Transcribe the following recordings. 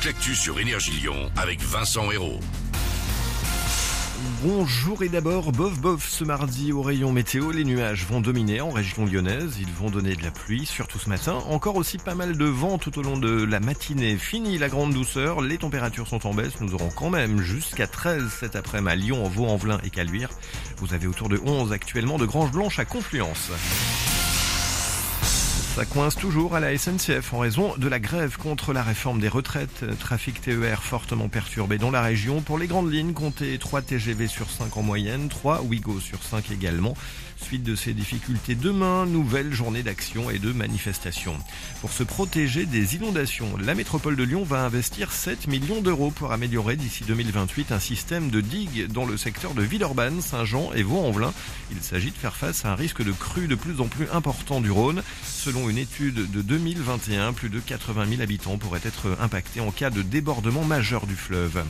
toute sur Énergie Lyon avec Vincent Hérault. Bonjour et d'abord, bof bof, ce mardi au rayon météo, les nuages vont dominer en région lyonnaise, ils vont donner de la pluie, surtout ce matin, encore aussi pas mal de vent tout au long de la matinée, fini la grande douceur, les températures sont en baisse, nous aurons quand même jusqu'à 13 cet après-midi à Lyon, Vaux-en-Velin et Caluire, vous avez autour de 11 actuellement de Grange Blanche à Confluence. Ça coince toujours à la SNCF en raison de la grève contre la réforme des retraites. Trafic TER fortement perturbé dans la région. Pour les grandes lignes, comptez 3 TGV sur 5 en moyenne, 3 Ouigo sur 5 également. Suite de ces difficultés, demain, nouvelle journée d'action et de manifestation. Pour se protéger des inondations, la métropole de Lyon va investir 7 millions d'euros pour améliorer d'ici 2028 un système de digues dans le secteur de Villeurbanne, Saint-Jean et Vaux-en-Velin. Il s'agit de faire face à un risque de crue de plus en plus important du Rhône. Selon une étude de 2021, plus de 80 000 habitants pourraient être impactés en cas de débordement majeur du fleuve.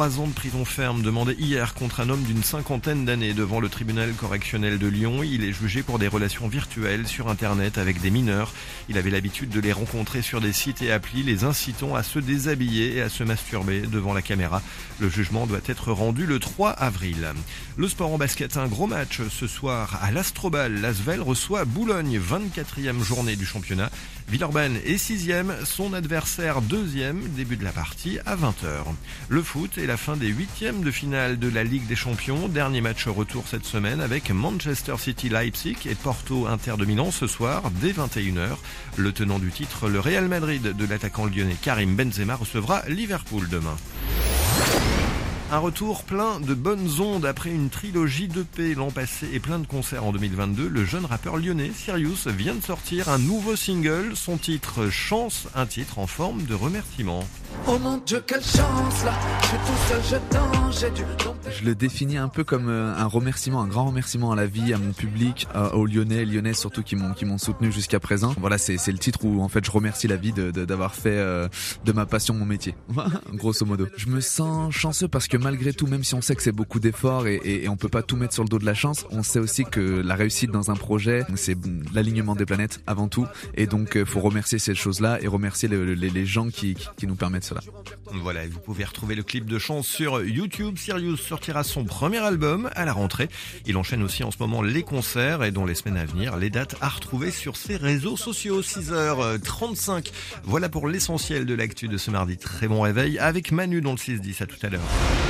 Trois ans de prison ferme demandés hier contre un homme d'une cinquantaine d'années devant le tribunal correctionnel de Lyon. Il est jugé pour des relations virtuelles sur Internet avec des mineurs. Il avait l'habitude de les rencontrer sur des sites et applis, les incitant à se déshabiller et à se masturber devant la caméra. Le jugement doit être rendu le 3 avril. Le sport en basket, un gros match ce soir à l'Astrobal. L'Asvel reçoit Boulogne, 24e journée du championnat. Villeurbanne est 6e, son adversaire 2e, début de la partie à 20h. Le foot est la fin des huitièmes de finale de la Ligue des Champions. Dernier match retour cette semaine avec Manchester City Leipzig et Porto Inter de Milan ce soir dès 21h. Le tenant du titre, le Real Madrid de l'attaquant lyonnais Karim Benzema recevra Liverpool demain. Un retour plein de bonnes ondes après une trilogie d'EP l'an passé et plein de concerts en 2022. Le jeune rappeur lyonnais Sirius vient de sortir un nouveau single, son titre Chance, un titre en forme de remerciement. Oh mon Dieu, quelle chance là Je suis tout seul, je danse, j'ai dû Je le définis un peu comme euh, un remerciement, un grand remerciement à la vie, à mon public, aux Lyonnais, Lyonnais surtout qui m'ont qui m'ont soutenu jusqu'à présent. Voilà, c'est le titre où en fait je remercie la vie de de- d'avoir fait euh, de ma passion mon métier. Grosso modo. Je me sens chanceux parce que malgré tout, même si on sait que c'est beaucoup d'efforts et, et, et on peut pas tout mettre sur le dos de la chance, on sait aussi que la réussite dans un projet, c'est l'alignement des planètes avant tout. Et donc, euh, faut remercier ces choses-là et remercier le- les, les gens qui, qui, qui nous permettent cela. Voilà, vous pouvez retrouver le clip de chance sur YouTube. Sirius sortira son premier album à la rentrée. Il enchaîne aussi en ce moment les concerts et dans les semaines à venir, les dates à retrouver sur ses réseaux sociaux. 6h35. Voilà pour l'essentiel de l'actu de ce mardi. Très bon réveil avec Manu dans le 6-10. À tout à l'heure.